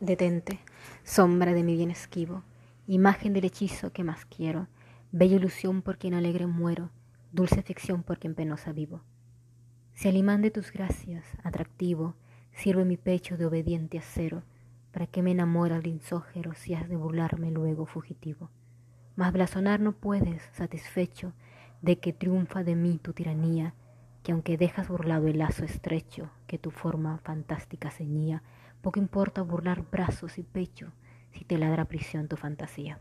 Detente, sombra de mi bien esquivo, imagen del hechizo que más quiero, bella ilusión por quien alegre muero, dulce ficción por quien penosa vivo. Si al imán de tus gracias, atractivo, sirve mi pecho de obediente acero, para que me enamora el insógero si has de burlarme luego fugitivo. Mas blasonar no puedes, satisfecho de que triunfa de mí tu tiranía, que aunque dejas burlado el lazo estrecho que tu forma fantástica ceñía, poco importa burlar brazos y pecho si te ladra prisión tu fantasía.